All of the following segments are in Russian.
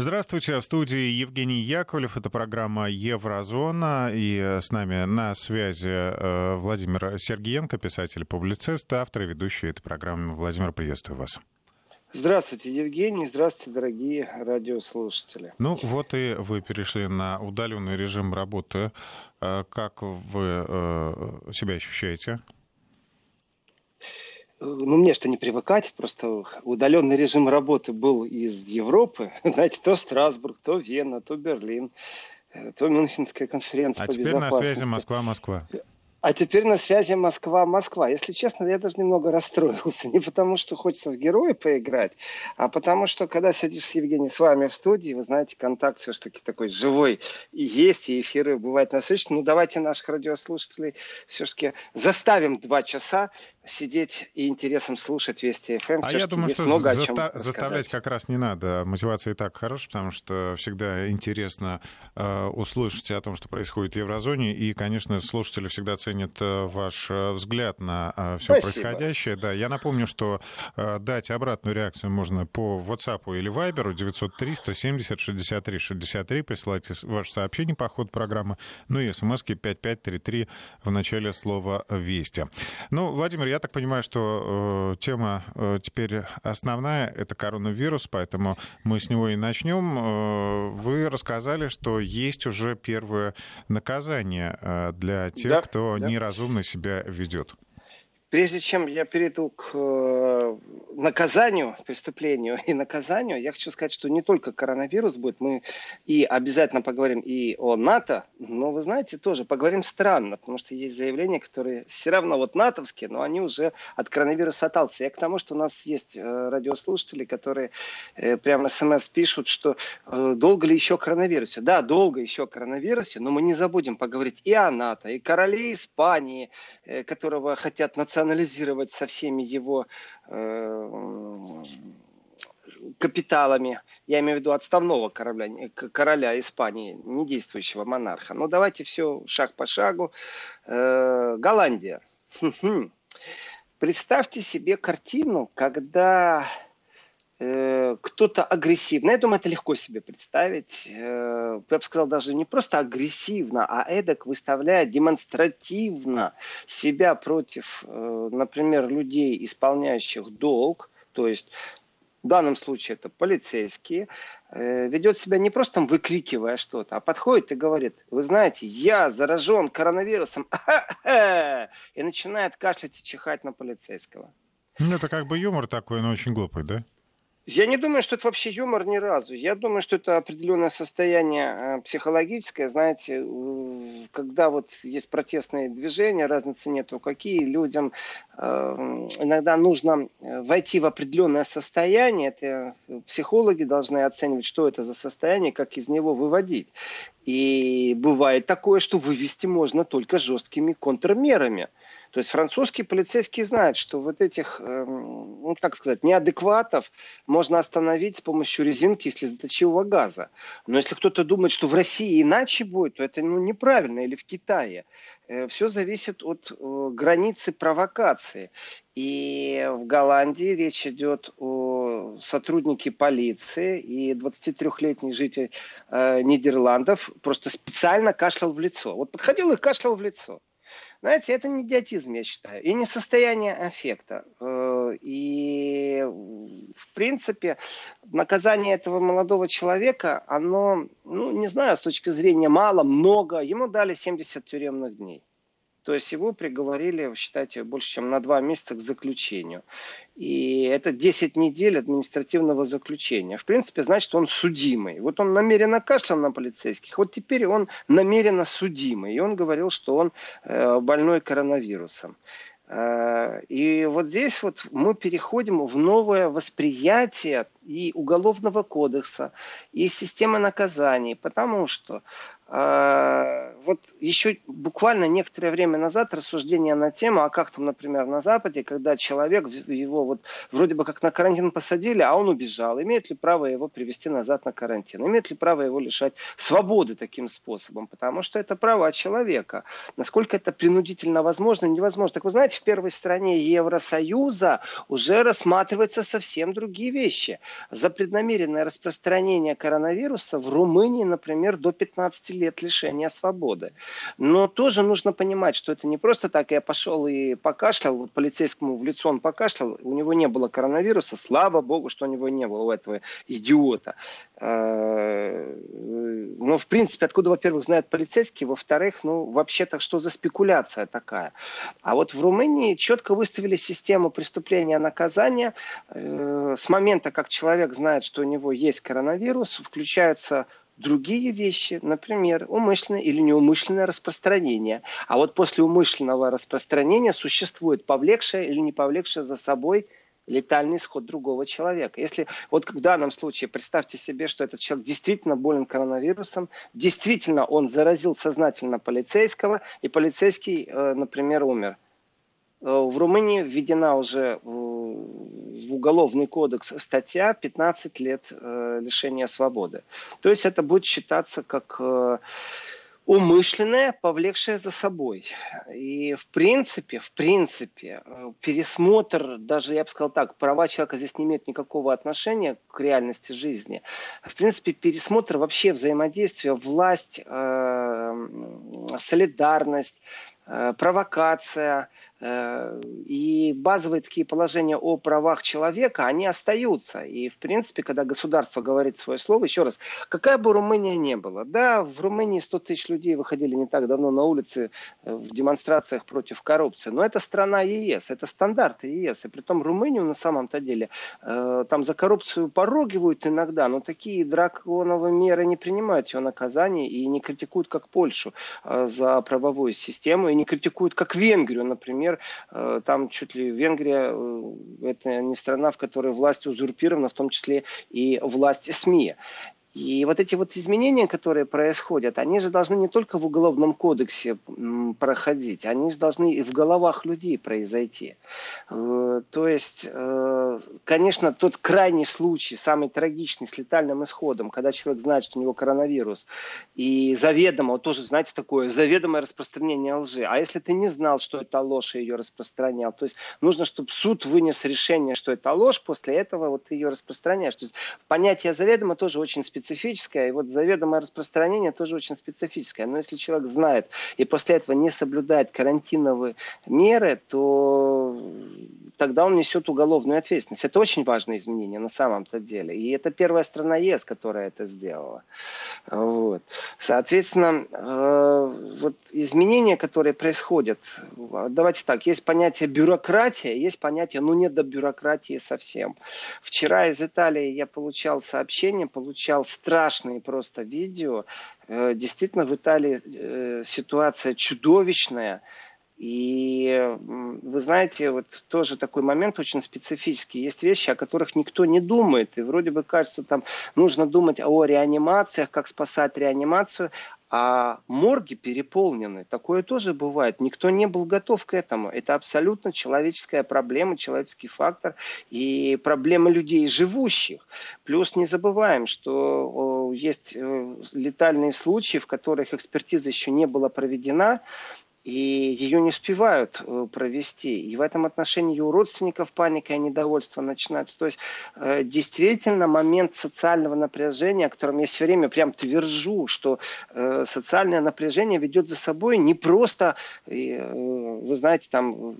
Здравствуйте, в студии Евгений Яковлев. Это программа «Еврозона». И э, с нами на связи э, Владимир Сергеенко, писатель-публицист, автор и ведущий этой программы. Владимир, приветствую вас. Здравствуйте, Евгений. Здравствуйте, дорогие радиослушатели. Ну вот и вы перешли на удаленный режим работы. Э, как вы себя ощущаете? Ну, мне что не привыкать, просто удаленный режим работы был из Европы, знаете, то Страсбург, то Вена, то Берлин, э, то Мюнхенская конференция а по теперь на связи Москва-Москва. А теперь на связи Москва-Москва. Если честно, я даже немного расстроился. Не потому, что хочется в героя поиграть, а потому, что когда сидишь с Евгением с вами в студии, вы знаете, контакт все-таки такой живой и есть, и эфиры бывают насыщенные. Ну, давайте наших радиослушателей все-таки заставим два часа сидеть и интересом слушать Вести ФМ. Эм. А я думаю, что много заста- заставлять как раз не надо. Мотивация и так хорошая, потому что всегда интересно э, услышать о том, что происходит в еврозоне. И, конечно, слушатели всегда ценят э, ваш э, взгляд на э, все Спасибо. происходящее. Да, я напомню, что э, дать обратную реакцию можно по WhatsApp или Viber 903 170 63 63. Присылайте ваше сообщение по ходу программы. Ну и смски 5533 в начале слова «Вести». Ну, Владимир, я так понимаю, что э, тема э, теперь основная — это коронавирус, поэтому мы с него и начнем. Э, вы рассказали, что есть уже первое наказание э, для тех, да, кто да. неразумно себя ведет. Прежде чем я перейду к э, наказанию, преступлению и наказанию, я хочу сказать, что не только коронавирус будет, мы и обязательно поговорим и о НАТО, но вы знаете, тоже поговорим странно, потому что есть заявления, которые все равно вот натовские, но они уже от коронавируса отталкиваются. Я к тому, что у нас есть э, радиослушатели, которые э, прямо смс пишут, что долго ли еще коронавирусе. Да, долго еще коронавирусе, но мы не забудем поговорить и о НАТО, и короле Испании, которого хотят национализировать анализировать со всеми его э, капиталами, я имею в виду отставного корабля, короля Испании, не действующего монарха. Но давайте все шаг по шагу. Э, Голландия. Представьте себе картину, когда Э, кто-то агрессивно. Я думаю, это легко себе представить. Э, я бы сказал, даже не просто агрессивно, а эдак выставляя демонстративно себя против, э, например, людей, исполняющих долг, то есть в данном случае это полицейские, ведет себя не просто выкрикивая что-то, а подходит и говорит, вы знаете, я заражен коронавирусом, и начинает кашлять и чихать на полицейского. Ну, это как бы юмор такой, но очень глупый, да? Я не думаю, что это вообще юмор ни разу. Я думаю, что это определенное состояние э, психологическое. Знаете, когда вот есть протестные движения, разницы нету какие, людям э, иногда нужно э, войти в определенное состояние. Это психологи должны оценивать, что это за состояние, как из него выводить. И бывает такое, что вывести можно только жесткими контрмерами. То есть французские полицейские знают, что вот этих, эм, ну, как сказать, неадекватов можно остановить с помощью резинки и слезоточивого газа. Но если кто-то думает, что в России иначе будет, то это ну, неправильно, или в Китае. Э, Все зависит от э, границы провокации. И в Голландии речь идет о сотруднике полиции, и 23-летний житель э, Нидерландов просто специально кашлял в лицо. Вот подходил и кашлял в лицо. Знаете, это не идиотизм, я считаю, и не состояние аффекта. Э, и, в принципе, наказание этого молодого человека, оно, ну, не знаю, с точки зрения мало, много, ему дали 70 тюремных дней. То есть его приговорили, считайте, больше, чем на два месяца к заключению. И это 10 недель административного заключения. В принципе, значит, он судимый. Вот он намеренно кашлял на полицейских, вот теперь он намеренно судимый. И он говорил, что он э, больной коронавирусом. Э, и вот здесь вот мы переходим в новое восприятие и уголовного кодекса, и системы наказаний, потому что э, вот еще буквально некоторое время назад рассуждение на тему, а как там, например, на Западе, когда человек, его вот вроде бы как на карантин посадили, а он убежал, имеет ли право его привести назад на карантин, имеет ли право его лишать свободы таким способом, потому что это права человека. Насколько это принудительно возможно, невозможно. Так вы знаете, в первой стране Евросоюза уже рассматриваются совсем другие вещи. За преднамеренное распространение коронавируса в Румынии, например, до 15 лет лишения свободы. Но тоже нужно понимать, что это не просто так, я пошел и покашлял, полицейскому в лицо он покашлял, у него не было коронавируса, слава богу, что у него не было, у этого идиота. Э, но, в принципе, откуда, во-первых, знают полицейские, во-вторых, ну, вообще-то, что за спекуляция такая? А вот в Румынии четко выставили систему преступления наказания. Э, с момента, как человек знает, что у него есть коронавирус, включаются другие вещи, например, умышленное или неумышленное распространение. А вот после умышленного распространения существует повлекшее или не повлекшее за собой летальный исход другого человека. Если вот в данном случае представьте себе, что этот человек действительно болен коронавирусом, действительно он заразил сознательно полицейского, и полицейский, э, например, умер. Э, в Румынии введена уже в уголовный кодекс статья 15 лет э, лишения свободы. То есть это будет считаться как э, умышленное, повлекшее за собой. И в принципе, в принципе, э, пересмотр, даже я бы сказал так, права человека здесь не имеют никакого отношения к реальности жизни. В принципе, пересмотр вообще взаимодействия, власть, солидарность, провокация – Э, и базовые такие положения о правах человека, они остаются. И, в принципе, когда государство говорит свое слово, еще раз, какая бы Румыния ни была, да, в Румынии 100 тысяч людей выходили не так давно на улицы э, в демонстрациях против коррупции, но это страна ЕС, это стандарты ЕС. И при том Румынию на самом-то деле э, там за коррупцию порогивают иногда, но такие драконовые меры не принимают ее наказание и не критикуют как Польшу за правовую систему, и не критикуют как Венгрию, например, например, э, там чуть ли Венгрия, э, это не страна, в которой власть узурпирована, в том числе и власть СМИ. И вот эти вот изменения, которые происходят, они же должны не только в уголовном кодексе проходить, они же должны и в головах людей произойти. Э, то есть, э, конечно, тот крайний случай, самый трагичный, с летальным исходом, когда человек знает, что у него коронавирус, и заведомо, вот тоже, знаете, такое заведомое распространение лжи. А если ты не знал, что это ложь, и ее распространял, то есть нужно, чтобы суд вынес решение, что это ложь, после этого вот ты ее распространяешь. То есть понятие заведомо тоже очень специальное специфическое, и вот заведомое распространение тоже очень специфическое. Но если человек знает и после этого не соблюдает карантиновые меры, то тогда он несет уголовную ответственность. Это очень важное изменение на самом-то деле. И это первая страна ЕС, которая это сделала. Вот. Соответственно, э, вот изменения, которые происходят, давайте так, есть понятие бюрократия, есть понятие, ну нет до бюрократии совсем. Вчера из Италии я получал сообщение, получал страшные просто видео. Э, действительно, в Италии э, ситуация чудовищная. И вы знаете, вот тоже такой момент очень специфический. Есть вещи, о которых никто не думает. И вроде бы кажется, там нужно думать о реанимациях, как спасать реанимацию, а морги переполнены. Такое тоже бывает. Никто не был готов к этому. Это абсолютно человеческая проблема, человеческий фактор и проблема людей живущих. Плюс не забываем, что есть э, летальные случаи, в которых экспертиза еще не была проведена, и ее не успевают э, провести. И в этом отношении у родственников паника и недовольство начинается. То есть э, действительно момент социального напряжения, о котором я все время прям твержу, что э, социальное напряжение ведет за собой не просто, вы знаете, там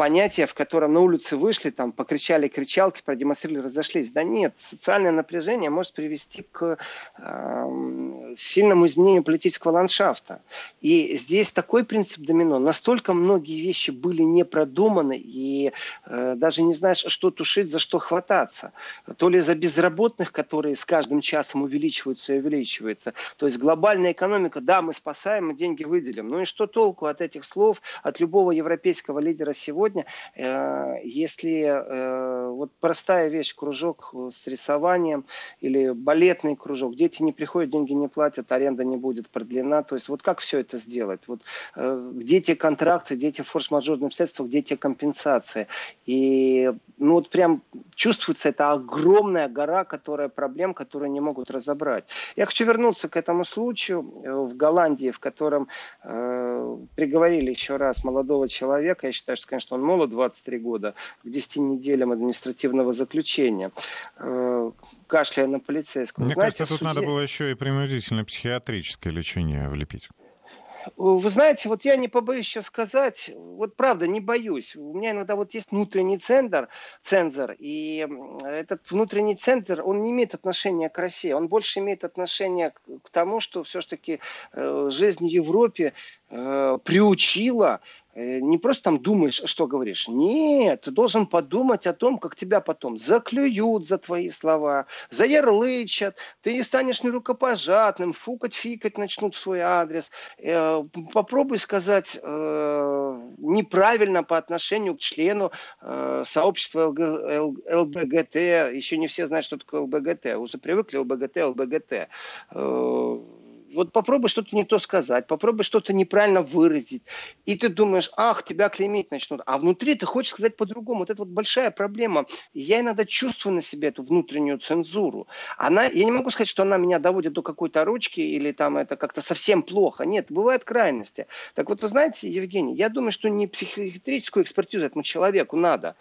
понятие, в котором на улице вышли, там покричали кричалки, продемонстрировали, разошлись. Да нет, социальное напряжение может привести к э, сильному изменению политического ландшафта. И здесь такой принцип домино. Настолько многие вещи были не продуманы, и э, даже не знаешь, что тушить, за что хвататься. То ли за безработных, которые с каждым часом увеличиваются и увеличиваются. То есть глобальная экономика, да, мы спасаем, мы деньги выделим. Ну и что толку от этих слов, от любого европейского лидера сегодня, сегодня, э, если э, вот простая вещь, кружок с рисованием или балетный кружок, дети не приходят, деньги не платят, аренда не будет продлена, то есть вот как все это сделать? Вот э, где те контракты, где те форс-мажорные обстоятельства, где те компенсации? И ну вот прям чувствуется эта огромная гора, которая проблем, которые не могут разобрать. Я хочу вернуться к этому случаю в Голландии, в котором э, приговорили еще раз молодого человека. Я считаю, что, конечно, что он молод 23 года, к 10 неделям административного заключения, э, кашляя на полицейского. Мне Знаете, кажется, тут суде... надо было еще и принудительное психиатрическое лечение влепить. Вы знаете, вот я не побоюсь сейчас сказать, вот правда, не боюсь. У меня иногда вот есть внутренний центр, цензор, и этот внутренний центр, он не имеет отношения к России, он больше имеет отношение к тому, что все-таки э, жизнь в Европе э, приучила не просто там думаешь, что говоришь. Нет, ты должен подумать о том, как тебя потом заклюют за твои слова, заярлычат, ты не станешь нерукопожатным, фукать, фикать начнут в свой адрес. Э, попробуй сказать э, неправильно по отношению к члену сообщества ЛБГТ. Еще не все знают, что такое ЛБГТ. Уже привыкли ЛБГТ, ЛБГТ вот попробуй что-то не то сказать, попробуй что-то неправильно выразить, и ты думаешь, ах, тебя клеймить начнут, а внутри ты хочешь сказать по-другому. Вот это вот большая проблема. я иногда чувствую на себе эту внутреннюю цензуру. Она, я не могу сказать, что она меня доводит до какой-то ручки или там это как-то совсем плохо. Нет, бывают крайности. Так вот, вы знаете, Евгений, я думаю, что не психиатрическую экспертизу этому человеку надо,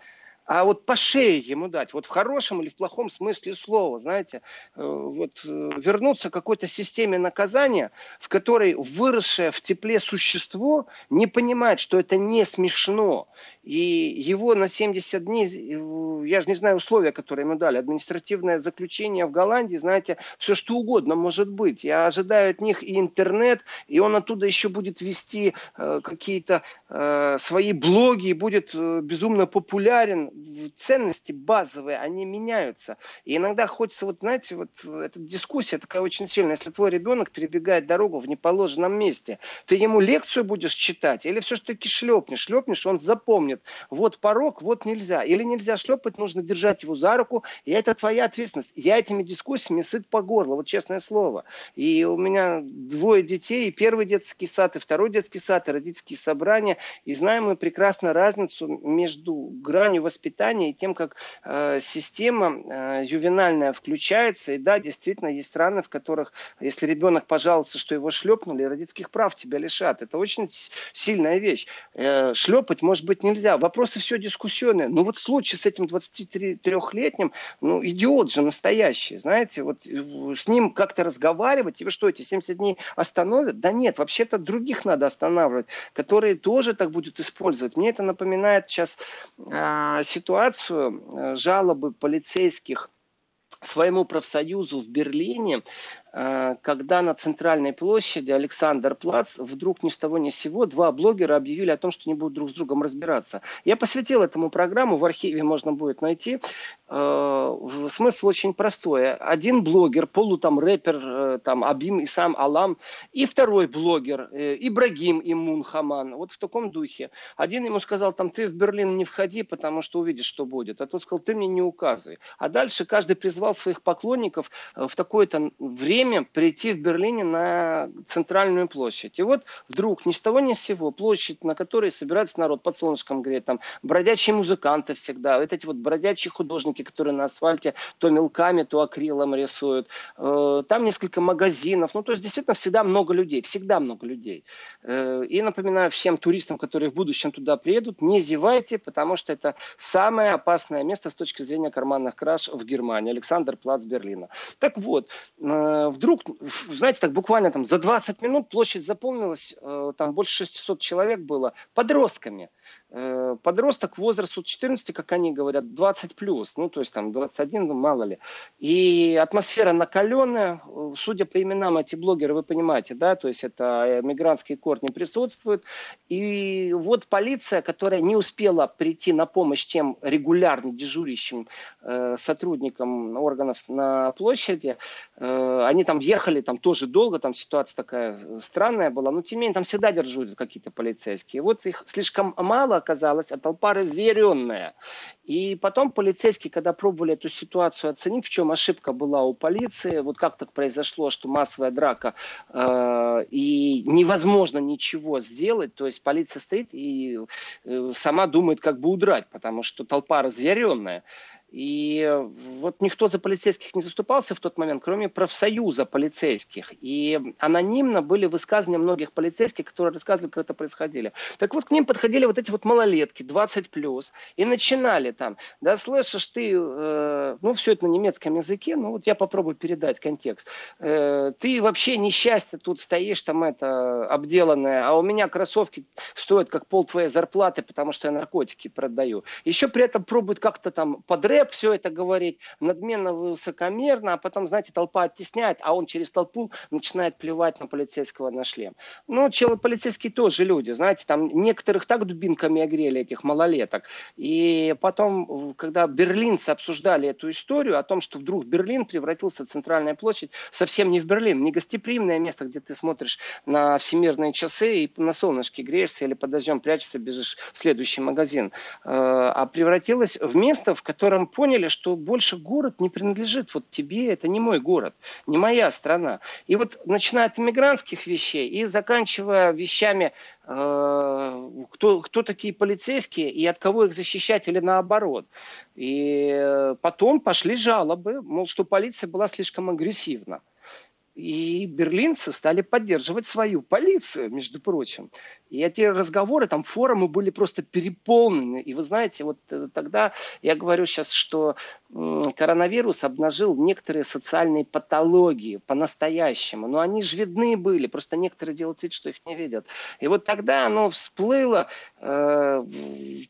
а вот по шее ему дать, вот в хорошем или в плохом смысле слова, знаете, э, вот э, вернуться к какой-то системе наказания, в которой выросшее в тепле существо не понимает, что это не смешно, и его на 70 дней, э, я же не знаю условия, которые ему дали, административное заключение в Голландии, знаете, все что угодно может быть. Я ожидаю от них и интернет, и он оттуда еще будет вести э, какие-то э, свои блоги, и будет э, безумно популярен. Ценности базовые, они меняются. И иногда хочется, вот знаете, вот эта дискуссия такая очень сильная. Если твой ребенок перебегает дорогу в неположенном месте, ты ему лекцию будешь читать или все-таки шлепнешь? Шлепнешь, он запомнит говорит, вот порог, вот нельзя. Или нельзя шлепать, нужно держать его за руку, и это твоя ответственность. Я этими дискуссиями сыт по горло, вот честное слово. И у меня двое детей, и первый детский сад, и второй детский сад, и родительские собрания. И знаем мы прекрасно разницу между гранью воспитания и тем, как э, система э, ювенальная включается. И да, действительно, есть страны, в которых, если ребенок пожаловался, что его шлепнули, родительских прав тебя лишат. Это очень сильная вещь. Э, шлепать, может быть, нельзя нельзя. Вопросы все дискуссионные. Ну вот случай с этим 23-летним, ну идиот же настоящий, знаете, вот э, с ним как-то разговаривать, и что, эти 70 дней остановят? Да нет, вообще-то других надо останавливать, которые тоже так будут использовать. Мне это напоминает сейчас э, ситуацию э, жалобы полицейских своему профсоюзу в Берлине когда на центральной площади Александр Плац вдруг ни с того ни с сего два блогера объявили о том, что не будут друг с другом разбираться. Я посвятил этому программу, в архиве можно будет найти. Э, смысл очень простой. Один блогер, полу там рэпер, э, там Абим Исам Алам, и второй блогер, Ибрагим Имун Хаман, вот в таком духе. Один ему сказал, там, ты в Берлин не входи, потому что увидишь, что будет. А тот сказал, ты мне не указывай. А дальше каждый призвал своих поклонников в такое-то время время прийти в Берлине на центральную площадь. И вот вдруг ни с того ни с сего площадь, на которой собирается народ под солнышком греет, там бродячие музыканты всегда, вот эти вот бродячие художники, которые на асфальте то мелками, то акрилом рисуют. Э, там несколько магазинов. Ну, то есть действительно всегда много людей, всегда много людей. Э, и напоминаю всем туристам, которые в будущем туда приедут, не зевайте, потому что это самое опасное место с точки зрения карманных краж в Германии. Александр Плац Берлина. Так вот, э, вдруг, знаете, так буквально там за 20 минут площадь заполнилась, э, там больше 600 человек было, подростками. Э, подросток возраст от 14, как они говорят, 20 плюс, ну то есть там 21, ну мало ли. И атмосфера накаленная, судя по именам эти блогеры, вы понимаете, да, то есть это мигрантские корни присутствуют. И вот полиция, которая не успела прийти на помощь тем регулярно дежурящим э, сотрудникам органов на площади, э, они там ехали там тоже долго, там ситуация такая странная была, но тем не менее там всегда дежурят какие-то полицейские. Вот их слишком мало оказалось, а толпа разъяренная. И потом полицейские, когда пробовали эту ситуацию оценить, в чем ошибка была у полиции, вот как так произошло, что массовая драка э, и невозможно ничего сделать, то есть полиция стоит и э, сама думает, как бы удрать, потому что толпа разъяренная. И вот никто за полицейских не заступался в тот момент, кроме профсоюза полицейских. И анонимно были высказывания многих полицейских, которые рассказывали, как это происходило. Так вот, к ним подходили вот эти вот малолетки, 20 плюс, и начинали там, да, слышишь ты, э, ну, все это на немецком языке, ну, вот я попробую передать контекст. Э, ты вообще несчастье тут стоишь, там это, обделанное, а у меня кроссовки стоят как пол твоей зарплаты, потому что я наркотики продаю. Еще при этом пробуют как-то там подряд рэп все это говорить, надменно, высокомерно, а потом, знаете, толпа оттесняет, а он через толпу начинает плевать на полицейского на шлем. Ну, челы полицейские тоже люди, знаете, там некоторых так дубинками огрели, этих малолеток. И потом, когда берлинцы обсуждали эту историю о том, что вдруг Берлин превратился в центральная площадь, совсем не в Берлин, не гостеприимное место, где ты смотришь на всемирные часы и на солнышке греешься или под дождем прячешься, бежишь в следующий магазин, э, а превратилось в место, в котором поняли, что больше город не принадлежит вот тебе, это не мой город, не моя страна. И вот начиная от иммигрантских вещей и заканчивая вещами, э, кто, кто такие полицейские и от кого их защищать или наоборот. И потом пошли жалобы, мол, что полиция была слишком агрессивна. И берлинцы стали поддерживать свою полицию, между прочим. И эти разговоры, там форумы были просто переполнены. И вы знаете, вот э, тогда я говорю сейчас, что коронавирус обнажил некоторые социальные патологии по-настоящему. Но они же видны были, просто некоторые делают вид, что их не видят. И вот тогда оно всплыло, э,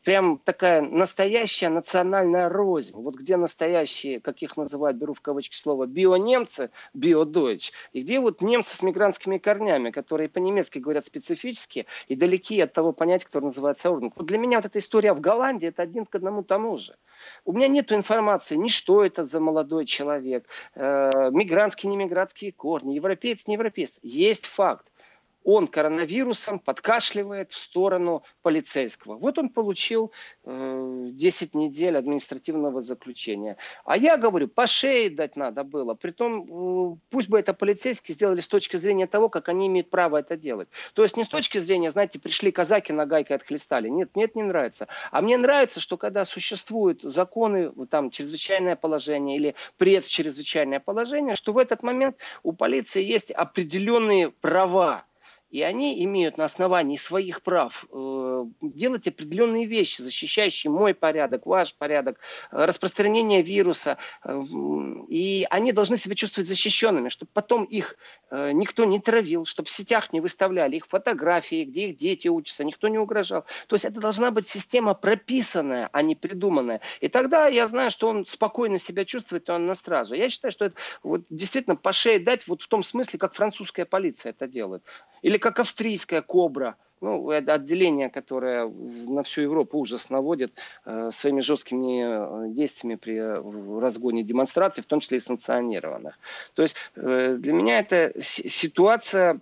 прям такая настоящая национальная рознь. Вот где настоящие, как их называют, беру в кавычки слово, био-немцы, био-дойч, и где вот немцы с мигрантскими корнями, которые по-немецки говорят специфически, и далеки от того понятия, которое называется орден. Вот для меня вот эта история в Голландии, это один к одному тому же. У меня нет информации, ни что это за молодой человек, э, мигрантские, не мигрантские корни, европеец, не европеец. Есть факт он коронавирусом подкашливает в сторону полицейского. Вот он получил э, 10 недель административного заключения. А я говорю, по шее дать надо было. Притом, э, пусть бы это полицейские сделали с точки зрения того, как они имеют право это делать. То есть не с точки зрения, знаете, пришли казаки на гайкой отхлестали. Нет, нет, не нравится. А мне нравится, что когда существуют законы, там, чрезвычайное положение или предчрезвычайное положение, что в этот момент у полиции есть определенные права и они имеют на основании своих прав э, делать определенные вещи, защищающие мой порядок, ваш порядок, э, распространение вируса. Э, и они должны себя чувствовать защищенными, чтобы потом их э, никто не травил, чтобы в сетях не выставляли их фотографии, где их дети учатся, никто не угрожал. То есть это должна быть система прописанная, а не придуманная. И тогда я знаю, что он спокойно себя чувствует, и он на страже. Я считаю, что это вот, действительно по шее дать вот в том смысле, как французская полиция это делает. Или как австрийская кобра. Ну, это отделение, которое на всю Европу ужас наводит э, своими жесткими э, действиями при разгоне демонстраций, в том числе и санкционированных. То есть э, для меня эта ситуация,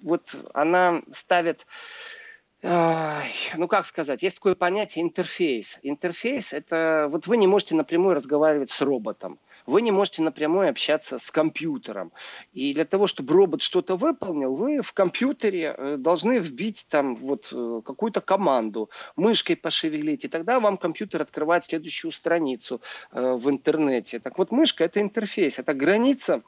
вот она ставит ну как сказать, есть такое понятие интерфейс. Интерфейс это вот вы не можете напрямую разговаривать с роботом вы не можете напрямую общаться с компьютером. И для того, чтобы робот что-то выполнил, вы в компьютере э, должны вбить там вот э, какую-то команду, мышкой пошевелить, и тогда вам компьютер открывает следующую страницу э, в интернете. Так вот, мышка – это интерфейс, это граница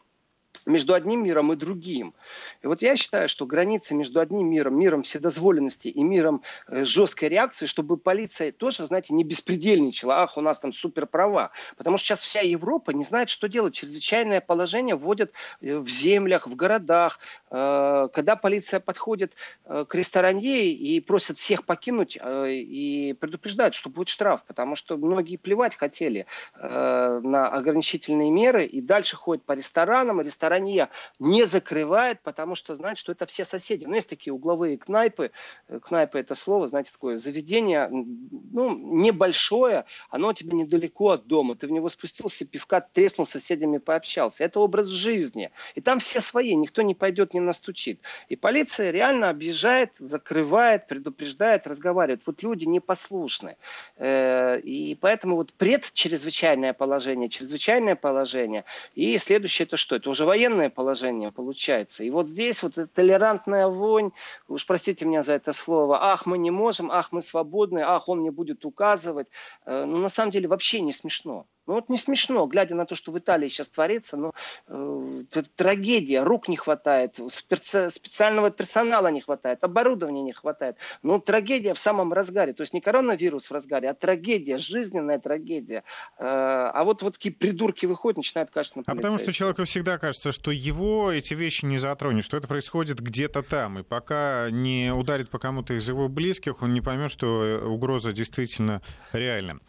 между одним миром и другим. И вот я считаю, что граница между одним миром, миром вседозволенности и миром э, жесткой реакции, чтобы полиция тоже, знаете, не беспредельничала, ах, у нас там супер права. Потому что сейчас вся Европа не знает, что делать. Чрезвычайное положение вводят э, в землях, в городах. Э, когда полиция подходит к ресторанье и просят всех покинуть и предупреждают, что будет штраф, потому что многие плевать хотели на ограничительные меры и дальше ходят по ресторанам, и стороне не закрывает, потому что знает, что это все соседи. Ну, есть такие угловые кнайпы. Э, кнайпы это слово, знаете, такое заведение, ну, небольшое, оно у тебя недалеко от дома. Ты в него спустился, пивка треснул, с соседями пообщался. Это образ жизни. И там все свои, никто не пойдет, не настучит. И полиция реально объезжает, закрывает, предупреждает, разговаривает. Вот люди непослушны. Э, и поэтому вот предчрезвычайное положение, чрезвычайное положение. И следующее это что? Это уже военное положение получается. И вот здесь вот эта толерантная вонь, уж простите меня за это слово, ах, мы не можем, ах, мы свободны, ах, он мне будет указывать. Э, ну, на самом деле, вообще не смешно. Ну вот не смешно, глядя на то, что в Италии сейчас творится, но э, трагедия, рук не хватает, специ, специального персонала не хватает, оборудования не хватает. Ну трагедия в самом разгаре, то есть не коронавирус в разгаре, а трагедия, жизненная трагедия. Э, а вот вот такие придурки выходят, начинают на А потому что человеку всегда кажется, что его эти вещи не затронет, что это происходит где-то там, и пока не ударит по кому-то из его близких, он не поймет, что угроза действительно реальна.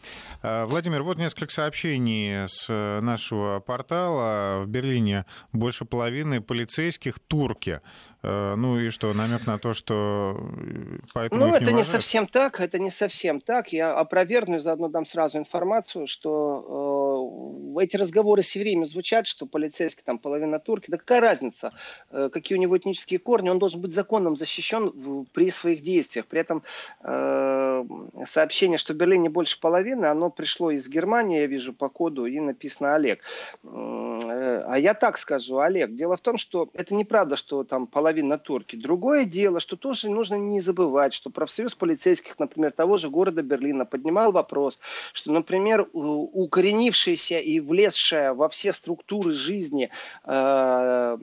Э, Владимир, вот несколько сообщений сообщений с э, нашего портала. В Берлине больше половины полицейских турки. Э, ну и что, намек на то, что э, поэтому Ну, это не, не совсем так, это не совсем так. Я опровергну, заодно дам сразу информацию, что э, эти разговоры все время звучат, что полицейский там половина турки. Да какая разница, э, какие у него этнические корни, он должен быть законом защищен при своих действиях. При этом э, сообщение, что в Берлине больше половины, оно пришло из Германии, я вижу по коду, и написано Олег. Э, а я так скажу, Олег, дело в том, что это неправда, что там половина половина турки. Другое дело, что тоже нужно не забывать, что профсоюз полицейских, например, того же города Берлина поднимал вопрос, что, например, укоренившаяся и влезшая во все структуры жизни э,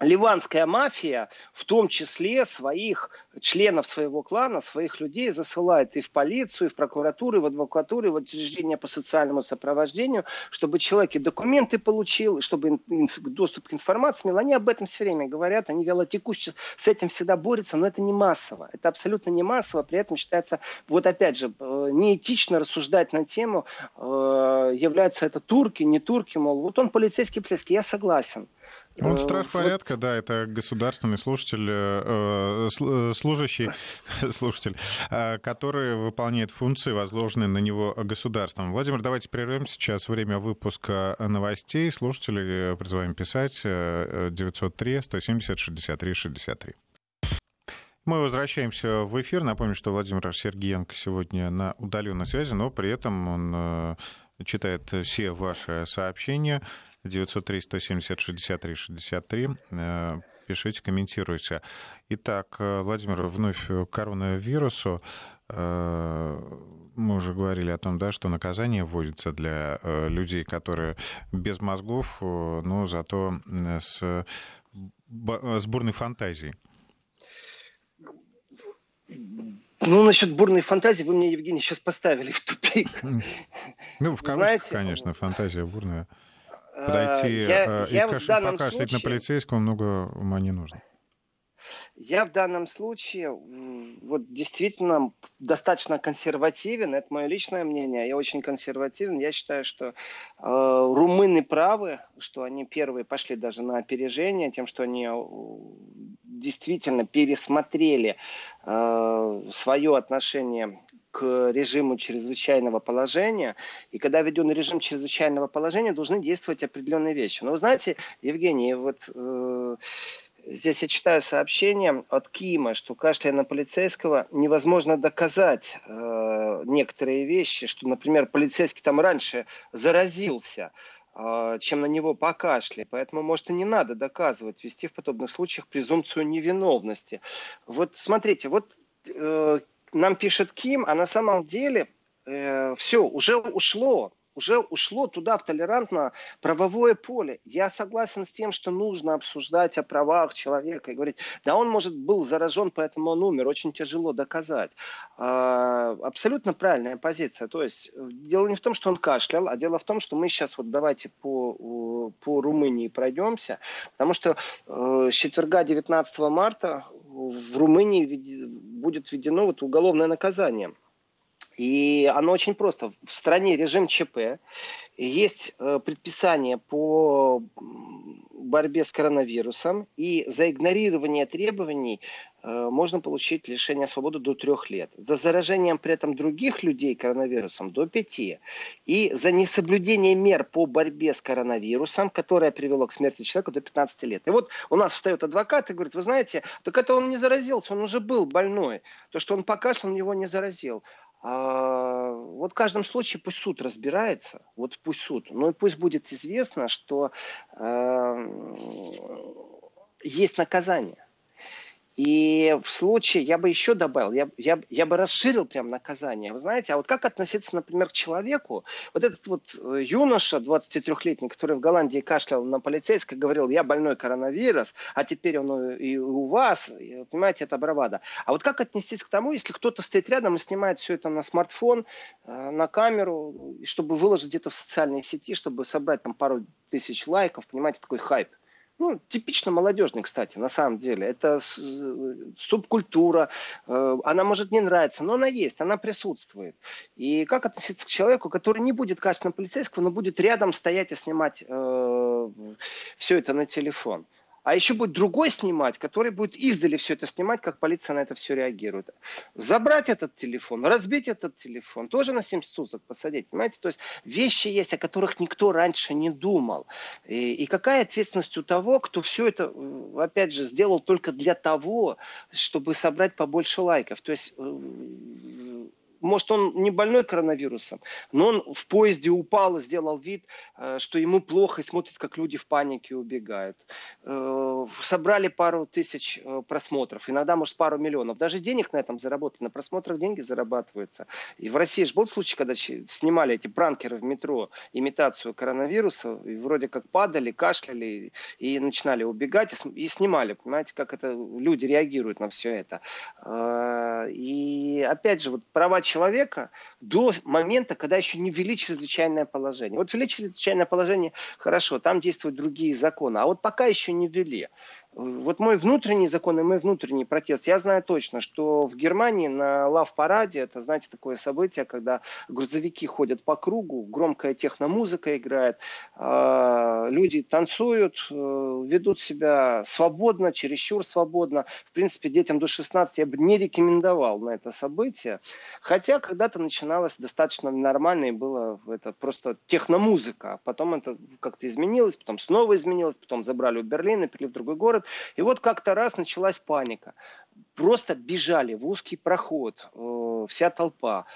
ливанская мафия, в том числе своих членов своего клана, своих людей засылает и в полицию, и в прокуратуру, и в адвокатуру, и в учреждения по социальному сопровождению, чтобы человек и документы получил, чтобы доступ к информации. Они об этом все время говорят, они вялотекуще с этим всегда борются, но это не массово. Это абсолютно не массово, при этом считается, вот опять же, э, неэтично рассуждать на тему, э, являются это турки, не турки, мол, вот он полицейский, полицейский, я согласен. Он э, страж порядка, вот. да, это государственный слушатель, э, э служащий, слушатель, который выполняет функции, возложенные на него государством. Владимир, давайте прервем сейчас время выпуска новостей. Слушатели призываем писать 903 170 63 63. Мы возвращаемся в эфир. Напомню, что Владимир Сергеенко сегодня на удаленной связи, но при этом он читает все ваши сообщения. 903 170 63 63. Пишите, комментируйте. Итак, э, Владимир, вновь к коронавирусу. Э, мы уже говорили о том, да, что наказание вводится для э, людей, которые без мозгов, но зато с, с бурной фантазией. Ну, насчет бурной фантазии вы мне, Евгений, сейчас поставили в тупик. Ну, в кавычках, Знаете, конечно, фантазия бурная. Подойти я, э, и я каш... покашлять случае... на полицейского много ума не нужно. Я в данном случае вот действительно достаточно консервативен, это мое личное мнение, я очень консервативен. Я считаю, что э, румыны правы, что они первые пошли даже на опережение, тем, что они э, действительно пересмотрели э, свое отношение к режиму чрезвычайного положения. И когда введен режим чрезвычайного положения, должны действовать определенные вещи. Но вы знаете, Евгений, вот э, здесь я читаю сообщение от Кима, что кашляя на полицейского невозможно доказать э, некоторые вещи, что, например, полицейский там раньше заразился, э, чем на него покашли. Поэтому, может, и не надо доказывать, вести в подобных случаях презумпцию невиновности. Вот смотрите, вот э, нам пишет Ким, а на самом деле э, все, уже ушло уже ушло туда, в толерантно-правовое поле. Я согласен с тем, что нужно обсуждать о правах человека и говорить, да он, может, был заражен, поэтому он умер, очень тяжело доказать. А, абсолютно правильная позиция. То есть дело не в том, что он кашлял, а дело в том, что мы сейчас вот давайте по, по Румынии пройдемся, потому что э, с четверга 19 марта в Румынии будет введено вот уголовное наказание – и оно очень просто. В стране режим ЧП, есть э, предписание по борьбе с коронавирусом, и за игнорирование требований можно получить лишение свободы до трех лет. За заражением при этом других людей коронавирусом до пяти. И за несоблюдение мер по борьбе с коронавирусом, которое привело к смерти человека до 15 лет. И вот у нас встает адвокат и говорит, вы знаете, так это он не заразился, он уже был больной. То, что он покашлял, он его не заразил. А, вот в каждом случае пусть суд разбирается, вот пусть суд, но и пусть будет известно, что э, есть наказание. И в случае, я бы еще добавил, я, я, я бы расширил прям наказание. Вы знаете, а вот как относиться, например, к человеку, вот этот вот э, юноша 23-летний, который в Голландии кашлял на полицейской, говорил, я больной коронавирус, а теперь он и у вас, понимаете, это бравада. А вот как отнестись к тому, если кто-то стоит рядом и снимает все это на смартфон, э, на камеру, чтобы выложить где-то в социальные сети, чтобы собрать там пару тысяч лайков, понимаете, такой хайп. Ну, типично молодежный, кстати, на самом деле. Это э, субкультура. Э, она может не нравиться, но она есть, она присутствует. И как относиться к человеку, который не будет качественным полицейским, но будет рядом стоять и снимать э, все это на телефон? А еще будет другой снимать, который будет издали все это снимать, как полиция на это все реагирует. Забрать этот телефон, разбить этот телефон, тоже на 70 суток посадить, понимаете? То есть вещи есть, о которых никто раньше не думал. И, и какая ответственность у того, кто все это, опять же, сделал только для того, чтобы собрать побольше лайков. То есть э, может, он не больной коронавирусом, но он в поезде упал и сделал вид, э, что ему плохо и смотрит, как люди в панике убегают. Э, собрали пару тысяч э, просмотров, иногда, может, пару миллионов. Даже денег на этом заработали, на просмотрах деньги зарабатываются. И в России же был случай, когда снимали эти пранкеры в метро имитацию коронавируса, и вроде как падали, кашляли и начинали убегать, и снимали, понимаете, как это люди реагируют на все это. И опять же, вот права человека до момента, когда еще не ввели чрезвычайное положение. Вот ввели чрезвычайное положение, хорошо, там действуют другие законы, а вот пока еще не ввели. Вот мой внутренний закон и мой внутренний протест. Я знаю точно, что в Германии на лав-параде, это, знаете, такое событие, когда грузовики ходят по кругу, громкая техномузыка играет, а, люди танцуют, э, ведут себя свободно, чересчур свободно. В принципе, детям до 16 я бы не рекомендовал на это событие. Хотя когда-то начиналось достаточно нормально и было это просто техномузыка. Потом это как-то изменилось, потом снова изменилось, потом забрали у Берлина, перевели в другой город. И вот как-то раз началась паника. Просто бежали в узкий проход, э, вся толпа.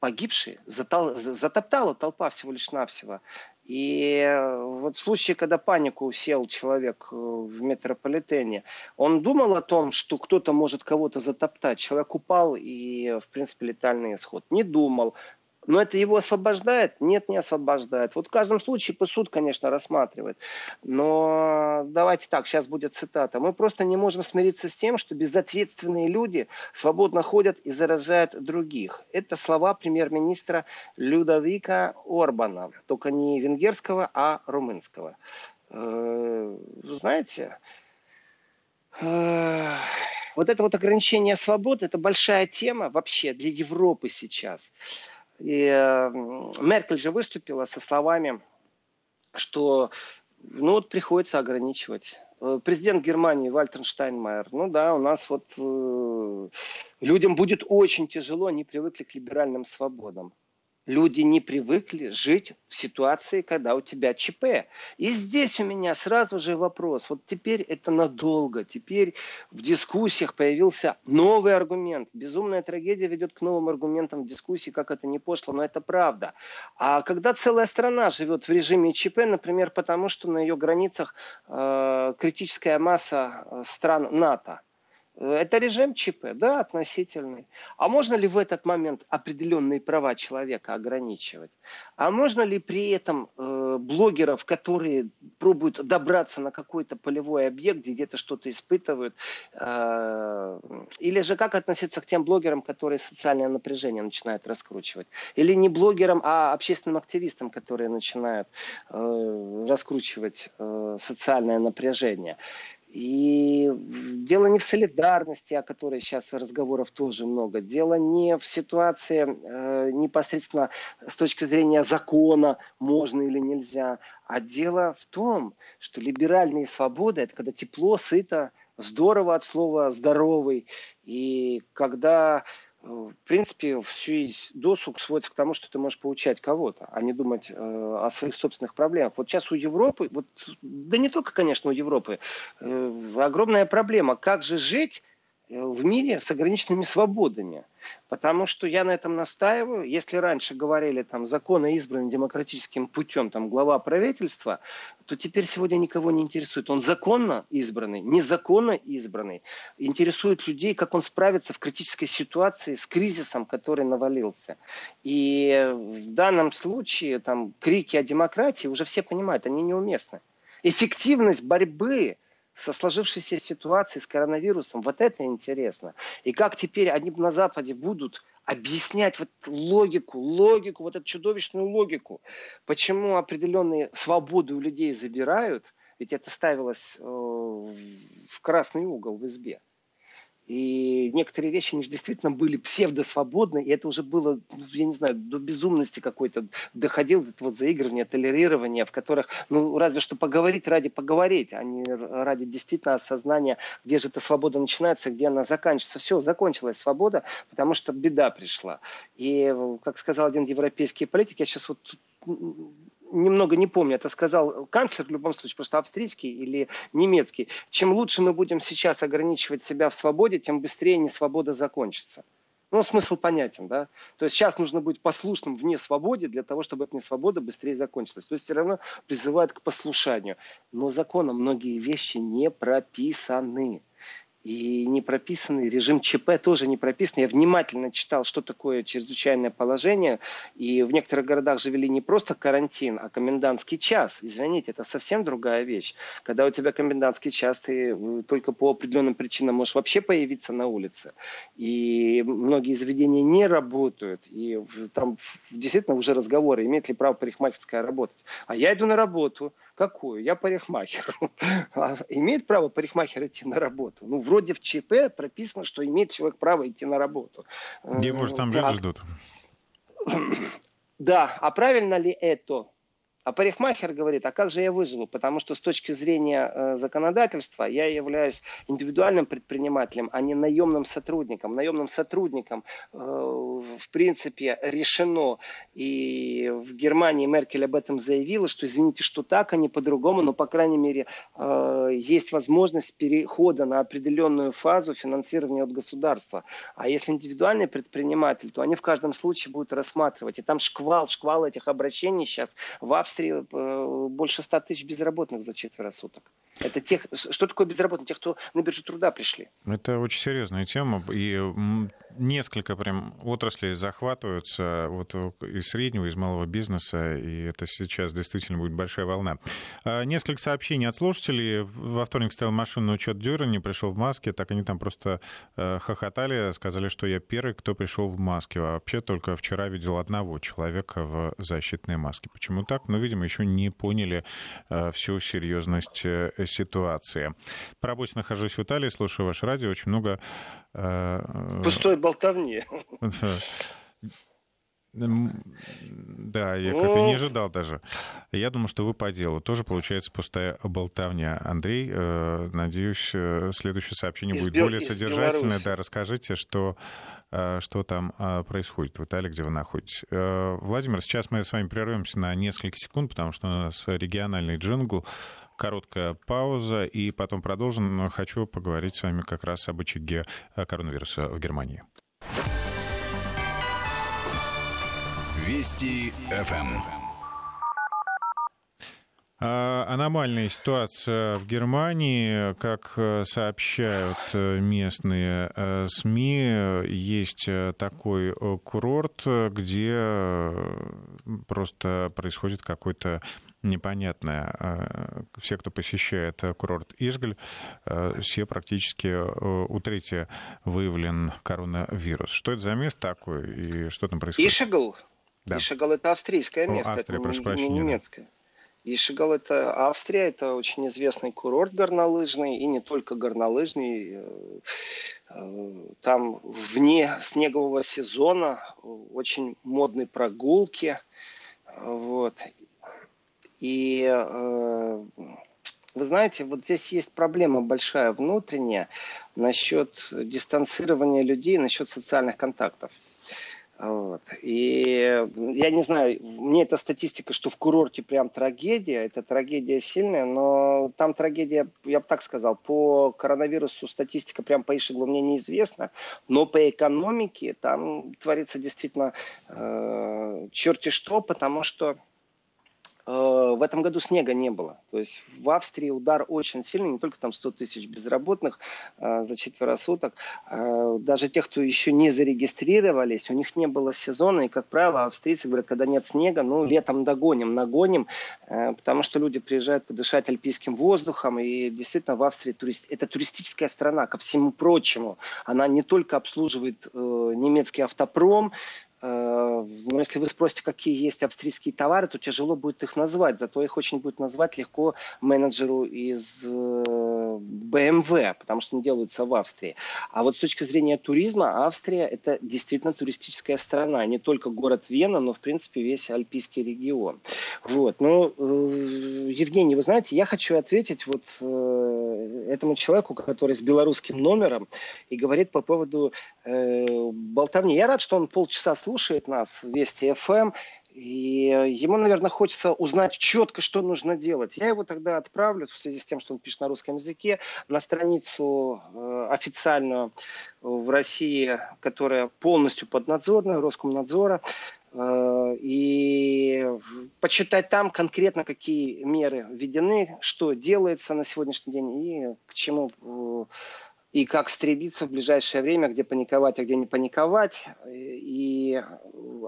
Погибшие затол, затоптала толпа всего лишь навсего. И э, вот в случае, когда панику сел человек э, в метрополитене, он думал о том, что кто-то может кого-то затоптать. Человек упал и, в принципе, летальный исход. Не думал. Но это его освобождает? Нет, не освобождает. Вот в каждом случае суд, конечно, рассматривает. Но давайте так, сейчас будет цитата. Мы просто не можем смириться с тем, что безответственные люди свободно ходят и заражают других. Это слова премьер-министра Людовика Орбана. Только не венгерского, а румынского. Э, знаете, э, вот это вот ограничение свободы, это большая тема вообще для Европы сейчас. И Меркель же выступила со словами, что ну вот приходится ограничивать. Э, президент Германии Вальтер Штайнмайер, ну да, у нас вот э, людям будет очень тяжело, они привыкли к либеральным свободам. Люди не привыкли жить в ситуации, когда у тебя ЧП. И здесь у меня сразу же вопрос. Вот теперь это надолго. Теперь в дискуссиях появился новый аргумент. Безумная трагедия ведет к новым аргументам в дискуссии, как это не пошло, но это правда. А когда целая страна живет в режиме ЧП, например, потому что на ее границах э, критическая масса э, стран НАТО – это режим ЧП, да, относительный. А можно ли в этот момент определенные права человека ограничивать? А можно ли при этом э, блогеров, которые пробуют добраться на какой-то полевой объект, где где-то что-то испытывают, э, или же как относиться к тем блогерам, которые социальное напряжение начинают раскручивать? Или не блогерам, а общественным активистам, которые начинают э, раскручивать э, социальное напряжение? И дело не в солидарности, о которой сейчас разговоров тоже много. Дело не в ситуации э, непосредственно с точки зрения закона, можно или нельзя. А дело в том, что либеральные свободы – это когда тепло, сыто, здорово от слова «здоровый». И когда в принципе, весь досуг сводится к тому, что ты можешь получать кого-то, а не думать э, о своих собственных проблемах. Вот сейчас у Европы, вот, да не только, конечно, у Европы, э, огромная проблема, как же жить в мире с ограниченными свободами. Потому что я на этом настаиваю. Если раньше говорили там законы избраны демократическим путем, там глава правительства, то теперь сегодня никого не интересует. Он законно избранный, незаконно избранный. Интересует людей, как он справится в критической ситуации с кризисом, который навалился. И в данном случае там крики о демократии уже все понимают, они неуместны. Эффективность борьбы со сложившейся ситуацией с коронавирусом. Вот это интересно. И как теперь они на Западе будут объяснять вот логику, логику, вот эту чудовищную логику, почему определенные свободы у людей забирают, ведь это ставилось э, в красный угол в избе. И некоторые вещи, они же действительно были псевдосвободны, и это уже было, ну, я не знаю, до безумности какой-то доходил это вот заигрывание, толерирование, в которых, ну, разве что поговорить ради поговорить, а не ради действительно осознания, где же эта свобода начинается, где она заканчивается. Все, закончилась свобода, потому что беда пришла. И, как сказал один европейский политик, я сейчас вот немного не помню, это сказал канцлер в любом случае, просто австрийский или немецкий. Чем лучше мы будем сейчас ограничивать себя в свободе, тем быстрее несвобода закончится. Ну, смысл понятен, да? То есть сейчас нужно быть послушным вне свободе для того, чтобы эта несвобода быстрее закончилась. То есть все равно призывают к послушанию. Но законом многие вещи не прописаны и не прописанный. Режим ЧП тоже не прописан. Я внимательно читал, что такое чрезвычайное положение. И в некоторых городах же вели не просто карантин, а комендантский час. Извините, это совсем другая вещь. Когда у тебя комендантский час, ты э, только по определенным причинам можешь вообще появиться на улице. И многие заведения не работают. И там действительно уже разговоры, имеет ли право парикмахерская работать. А я иду на работу. Какую? Я парикмахер. А имеет право парикмахер идти на работу? Ну, вроде в ЧП прописано, что имеет человек право идти на работу. Где, может, там жить ждут? Да, а правильно ли это? А парикмахер говорит, а как же я выживу? Потому что с точки зрения э, законодательства я являюсь индивидуальным предпринимателем, а не наемным сотрудником. Наемным сотрудником, э, в принципе, решено. И в Германии Меркель об этом заявила, что извините, что так, а не по-другому, но, по крайней мере, э, есть возможность перехода на определенную фазу финансирования от государства. А если индивидуальный предприниматель, то они в каждом случае будут рассматривать. И там шквал, шквал этих обращений сейчас в Австрии Австрии э, больше 100 тысяч безработных за четверо суток. Это тех, что такое безработные? Тех, кто на биржу труда пришли. Это очень серьезная тема. И несколько прям отраслей захватываются вот из среднего, из малого бизнеса, и это сейчас действительно будет большая волна. А, несколько сообщений от слушателей. Во вторник стоял машина на учет Дюрани, пришел в маске, так они там просто э, хохотали, сказали, что я первый, кто пришел в маске. Вообще только вчера видел одного человека в защитной маске. Почему так? Ну, видимо, еще не поняли э, всю серьезность э, ситуации. По работе нахожусь в Италии, слушаю ваше радио, очень много Пустой болтовни. Да, я как-то не ну. ожидал даже. Я думаю, что вы по делу. Тоже получается пустая болтовня. Андрей, э, надеюсь, э, следующее сообщение будет более содержательное. Да, расскажите, что, э, что там происходит в Италии, где вы находитесь. Владимир, сейчас мы с вами прервемся на несколько секунд, потому что у нас региональный джингл короткая пауза, и потом продолжим. Но хочу поговорить с вами как раз об очаге коронавируса в Германии. Вести ФМ. А, аномальная ситуация в Германии, как э, сообщают э, местные э, СМИ, есть такой курорт, где просто происходит какой-то непонятное. Все, кто посещает курорт Ижгль, все практически у трети выявлен коронавирус. Что это за место такое и что там происходит? Ишигл? Да. Ишигал это австрийское место, О, Австрия, это прошу не, не немецкое. Ишигал это Австрия, это очень известный курорт горнолыжный, и не только горнолыжный. Э, там вне снегового сезона очень модные прогулки. Вот. И э, вы знаете, вот здесь есть проблема большая внутренняя насчет дистанцирования людей, насчет социальных контактов. Вот. И я не знаю, мне эта статистика, что в курорте прям трагедия, это трагедия сильная, но там трагедия, я бы так сказал, по коронавирусу статистика прям по Ишиглу мне неизвестна, но по экономике там творится действительно э, черти что, потому что в этом году снега не было. То есть в Австрии удар очень сильный, не только там 100 тысяч безработных э, за четверо суток, э, даже тех, кто еще не зарегистрировались, у них не было сезона, и, как правило, австрийцы говорят, когда нет снега, ну, летом догоним, нагоним, потому что люди приезжают подышать альпийским воздухом, и действительно в Австрии турист... это туристическая страна, ко всему прочему. Она не только обслуживает немецкий автопром, Э, если вы спросите, какие есть австрийские товары, то тяжело будет их назвать. Зато их очень будет назвать легко менеджеру из BMW, э, потому что они делаются в Австрии. А вот с точки зрения туризма, Австрия – это действительно туристическая страна. Не только город Вена, но, в принципе, весь Альпийский регион. Вот. Ну, э, Евгений, вы знаете, я хочу ответить вот этому человеку, который с белорусским номером и говорит по поводу болтовни. Я рад, что он полчаса слушал слушает нас, Вести ФМ, эм, и ему, наверное, хочется узнать четко, что нужно делать. Я его тогда отправлю, в связи с тем, что он пишет на русском языке, на страницу э, официальную в России, которая полностью поднадзорная, Роскомнадзора, э, и почитать там конкретно, какие меры введены, что делается на сегодняшний день и к чему э, и как стремиться в ближайшее время, где паниковать, а где не паниковать. И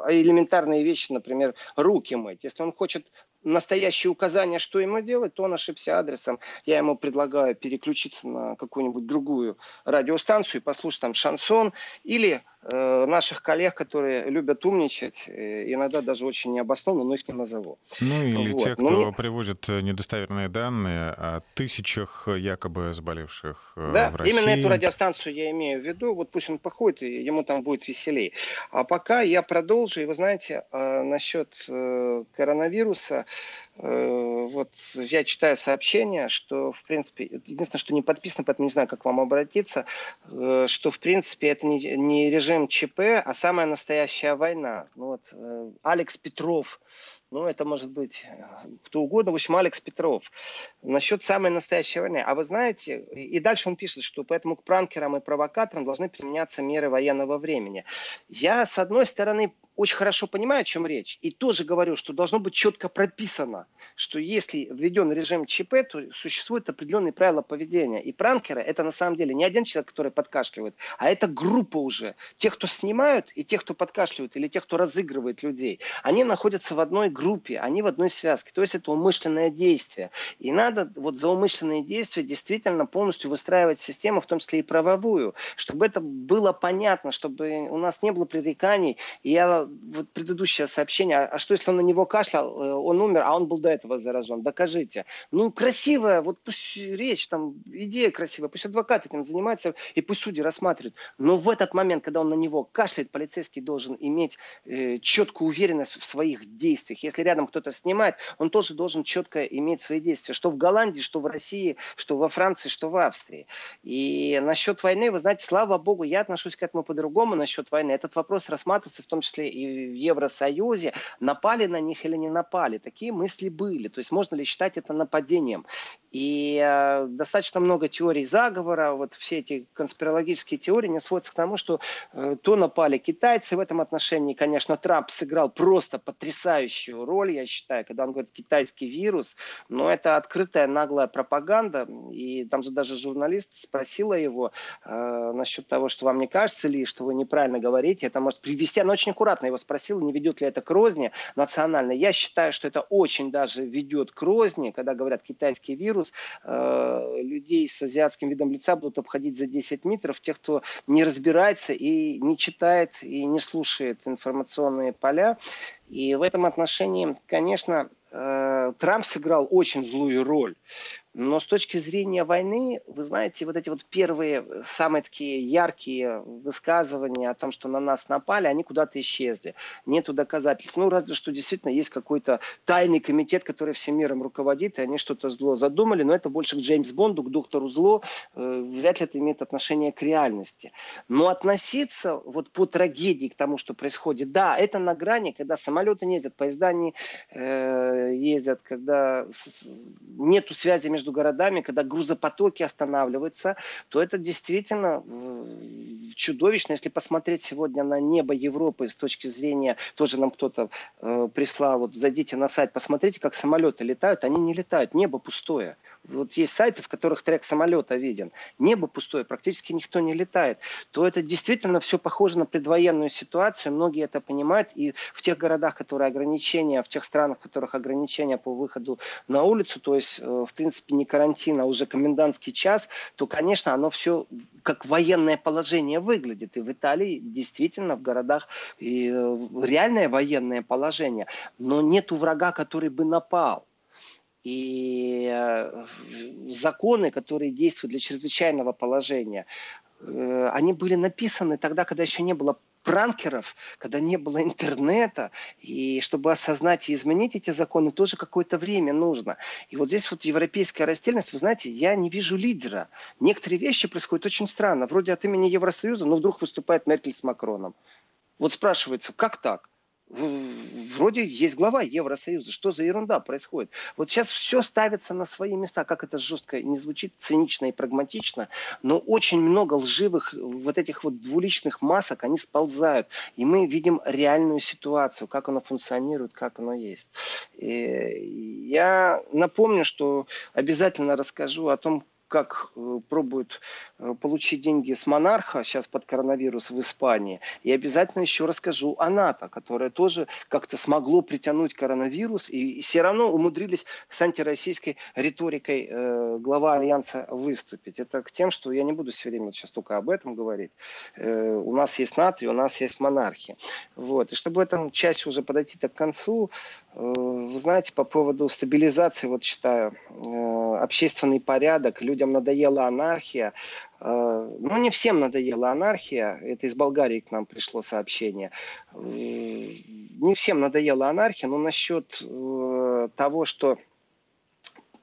элементарные вещи, например, руки мыть. Если он хочет настоящие указания, что ему делать, то он ошибся адресом. Я ему предлагаю переключиться на какую-нибудь другую радиостанцию и послушать там шансон или наших коллег, которые любят умничать, э, иногда даже очень необоснованно, но их не назову. Ну или вот. те, кто мне... приводит недостоверные данные о тысячах якобы заболевших э, да, в России. именно эту радиостанцию я имею в виду. Вот пусть он походит, и ему там будет веселее. А пока я продолжу. И вы знаете, э, насчет э, коронавируса, Э, вот я читаю сообщение, что, в принципе, единственное, что не подписано, поэтому не знаю, как вам обратиться, э, что, в принципе, это не, не режим ЧП, а самая настоящая война. Ну, вот, э, Алекс Петров, ну, это может быть кто угодно, в общем, Алекс Петров. Насчет самой настоящей войны. А вы знаете, и дальше он пишет, что поэтому к пранкерам и провокаторам должны применяться меры военного времени. Я, с одной стороны, очень хорошо понимаю, о чем речь, и тоже говорю, что должно быть четко прописано, что если введен режим ЧП, то существуют определенные правила поведения. И пранкеры – это на самом деле не один человек, который подкашливает, а это группа уже. Тех, кто снимают, и тех, кто подкашливает, или тех, кто разыгрывает людей. Они находятся в одной группе, они в одной связке. То есть это умышленное действие. И надо вот за умышленные действия действительно полностью выстраивать систему, в том числе и правовую, чтобы это было понятно, чтобы у нас не было пререканий. И я вот предыдущее сообщение, а что если он на него кашлял, э, он умер, а он был до этого заражен? Докажите. Ну, красивая, вот пусть речь, там, идея красивая, пусть адвокат этим занимается, и пусть судьи рассматривают. Но в этот момент, когда он на него кашляет, полицейский должен иметь э, четкую уверенность в своих действиях. Если рядом кто-то снимает, он тоже должен четко иметь свои действия. Что в Голландии, что в России, что во Франции, что в Австрии. И насчет войны, вы знаете, слава богу, я отношусь к этому по-другому насчет войны. Этот вопрос рассматривается в том числе и в Евросоюзе, напали на них или не напали. Такие мысли были. То есть можно ли считать это нападением? И э, достаточно много теорий заговора, вот все эти конспирологические теории не сводятся к тому, что э, то напали китайцы. В этом отношении, конечно, Трамп сыграл просто потрясающую роль, я считаю, когда он говорит китайский вирус, но это открытая наглая пропаганда. И там же даже журналист спросила его э, насчет того, что вам не кажется ли, что вы неправильно говорите, это может привести, она очень аккуратно его спросила, не ведет ли это к розни национальной. Я считаю, что это очень даже ведет к розни, когда говорят китайский вирус, э, людей с азиатским видом лица будут обходить за 10 метров, тех, кто не разбирается и не читает, и не слушает информационные поля. И в этом отношении, конечно, э, Трамп сыграл очень злую роль. Но с точки зрения войны, вы знаете, вот эти вот первые, самые такие яркие высказывания о том, что на нас напали, они куда-то исчезли. Нету доказательств. Ну, разве что действительно есть какой-то тайный комитет, который всем миром руководит, и они что-то зло задумали, но это больше к Джеймс Бонду, к доктору зло. Э, вряд ли это имеет отношение к реальности. Но относиться вот по трагедии к тому, что происходит, да, это на грани, когда самолеты не ездят, поезда не э, ездят, когда нету связи между между городами, когда грузопотоки останавливаются, то это действительно э, чудовищно. Если посмотреть сегодня на небо Европы с точки зрения, тоже нам кто-то э, прислал, вот зайдите на сайт, посмотрите, как самолеты летают, они не летают, небо пустое. Вот есть сайты, в которых трек самолета виден. Небо пустое, практически никто не летает. То это действительно все похоже на предвоенную ситуацию. Многие это понимают. И в тех городах, которые ограничения, в тех странах, в которых ограничения по выходу на улицу, то есть, э, в принципе, не карантин, а уже комендантский час, то, конечно, оно все как военное положение выглядит. И в Италии действительно в городах и э, реальное военное положение. Но нету врага, который бы напал. И э, законы, которые действуют для чрезвычайного положения, э, они были написаны тогда, когда еще не было пранкеров, когда не было интернета, и чтобы осознать и изменить эти законы, тоже какое-то время нужно. И вот здесь вот европейская растельность, вы знаете, я не вижу лидера. Некоторые вещи происходят очень странно. Вроде от имени Евросоюза, но вдруг выступает Меркель с Макроном. Вот спрашивается, как так? Вроде есть глава Евросоюза. Что за ерунда происходит? Вот сейчас все ставится на свои места. Как это жестко не звучит, цинично и прагматично, но очень много лживых вот этих вот двуличных масок, они сползают. И мы видим реальную ситуацию, как оно функционирует, как оно есть. И я напомню, что обязательно расскажу о том, как э, пробуют э, получить деньги с монарха сейчас под коронавирус в Испании. И обязательно еще расскажу о НАТО, которое тоже как-то смогло притянуть коронавирус и, все равно умудрились с антироссийской риторикой э, глава Альянса выступить. Это к тем, что я не буду все время сейчас только об этом говорить. Э, у нас есть НАТО и у нас есть монархия. Вот. И чтобы этому часть уже подойти к концу, вы знаете, по поводу стабилизации, вот считаю, э, общественный порядок, людям надоела анархия. Э, ну, не всем надоела анархия. Это из Болгарии к нам пришло сообщение. Э, не всем надоела анархия, но насчет э, того, что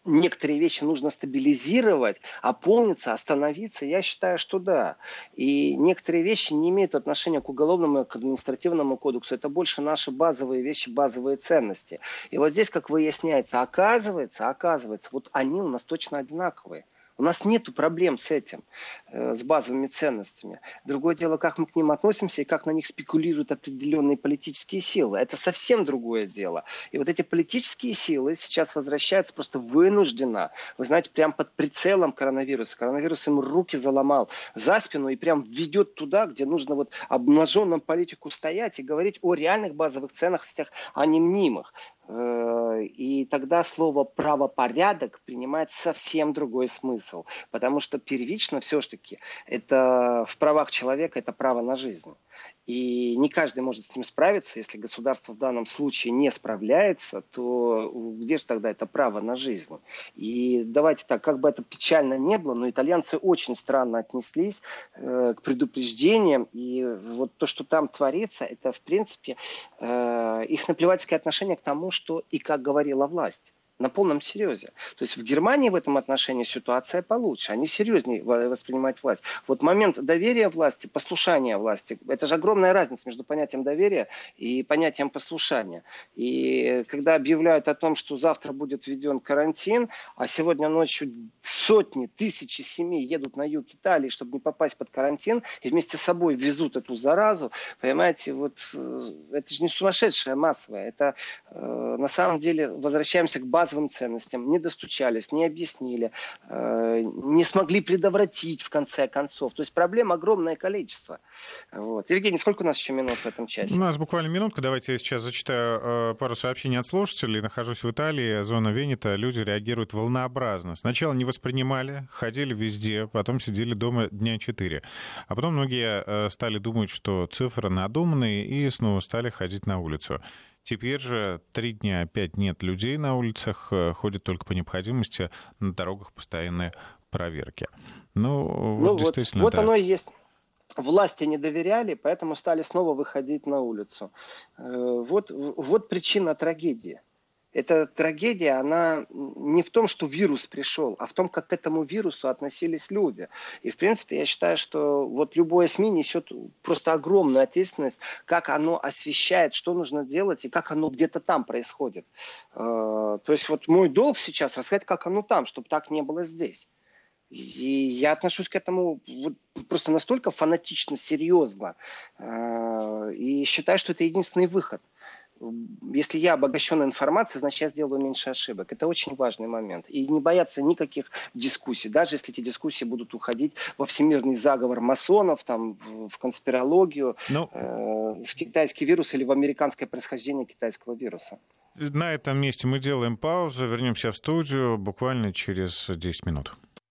некоторые вещи нужно стабилизировать, опомниться, остановиться, я считаю, что да. И некоторые вещи не имеют отношения к уголовному и к административному кодексу. Это больше наши базовые вещи, базовые ценности. И вот здесь, как выясняется, оказывается, оказывается, вот они у нас точно одинаковые. У нас нет проблем с этим, э, с базовыми ценностями. Другое дело, как мы к ним относимся и как на них спекулируют определенные политические силы. Это совсем другое дело. И вот эти политические силы сейчас возвращаются просто вынужденно. Вы знаете, прям под прицелом коронавируса. Коронавирус им руки заломал за спину и прям ведет туда, где нужно вот обнаженным политику стоять и говорить о реальных базовых ценностях, а не мнимых. Э, и тогда слово правопорядок принимает совсем другой смысл. Потому что первично все-таки это в правах человека это право на жизнь. И не каждый может с ним справиться. Если государство в данном случае не справляется, то где же тогда это право на жизнь? И давайте так, как бы это печально не было, но итальянцы очень странно отнеслись э, к предупреждениям. И вот то, что там творится, это в принципе э, их наплевательское отношение к тому, что и как говорила власть на полном серьезе. То есть в Германии в этом отношении ситуация получше. Они серьезнее воспринимают власть. Вот момент доверия власти, послушания власти, это же огромная разница между понятием доверия и понятием послушания. И когда объявляют о том, что завтра будет введен карантин, а сегодня ночью сотни, тысячи семей едут на юг Италии, чтобы не попасть под карантин, и вместе с собой везут эту заразу, понимаете, вот э, это же не сумасшедшая массовая, это э, на самом деле возвращаемся к базе базовым ценностям, не достучались, не объяснили, э, не смогли предотвратить в конце концов. То есть проблем огромное количество. Вот. Евгений, сколько у нас еще минут в этом часе? У нас буквально минутка. Давайте я сейчас зачитаю э, пару сообщений от слушателей. Нахожусь в Италии, зона Венета. Люди реагируют волнообразно. Сначала не воспринимали, ходили везде, потом сидели дома дня четыре. А потом многие э, стали думать, что цифры надуманные, и снова стали ходить на улицу. Теперь же три дня опять нет людей на улицах, э, ходят только по необходимости, на дорогах постоянные проверки. Ну, ну вот, действительно, вот, вот оно и есть власти не доверяли, поэтому стали снова выходить на улицу. Э, вот, вот причина трагедии. Эта трагедия, она не в том, что вирус пришел, а в том, как к этому вирусу относились люди. И, в принципе, я считаю, что вот любое СМИ несет просто огромную ответственность, как оно освещает, что нужно делать и как оно где-то там происходит. Э, то есть вот мой долг сейчас рассказать, как оно там, чтобы так не было здесь. И я отношусь к этому просто настолько фанатично, серьезно. Э, и считаю, что это единственный выход. Если я обогащен информацией, значит, я сделаю меньше ошибок. Это очень важный момент. И не бояться никаких дискуссий, даже если эти дискуссии будут уходить во всемирный заговор масонов, там, в конспирологию, ну, э, в китайский вирус или в американское происхождение китайского вируса. На этом месте мы делаем паузу, вернемся в студию буквально через 10 минут.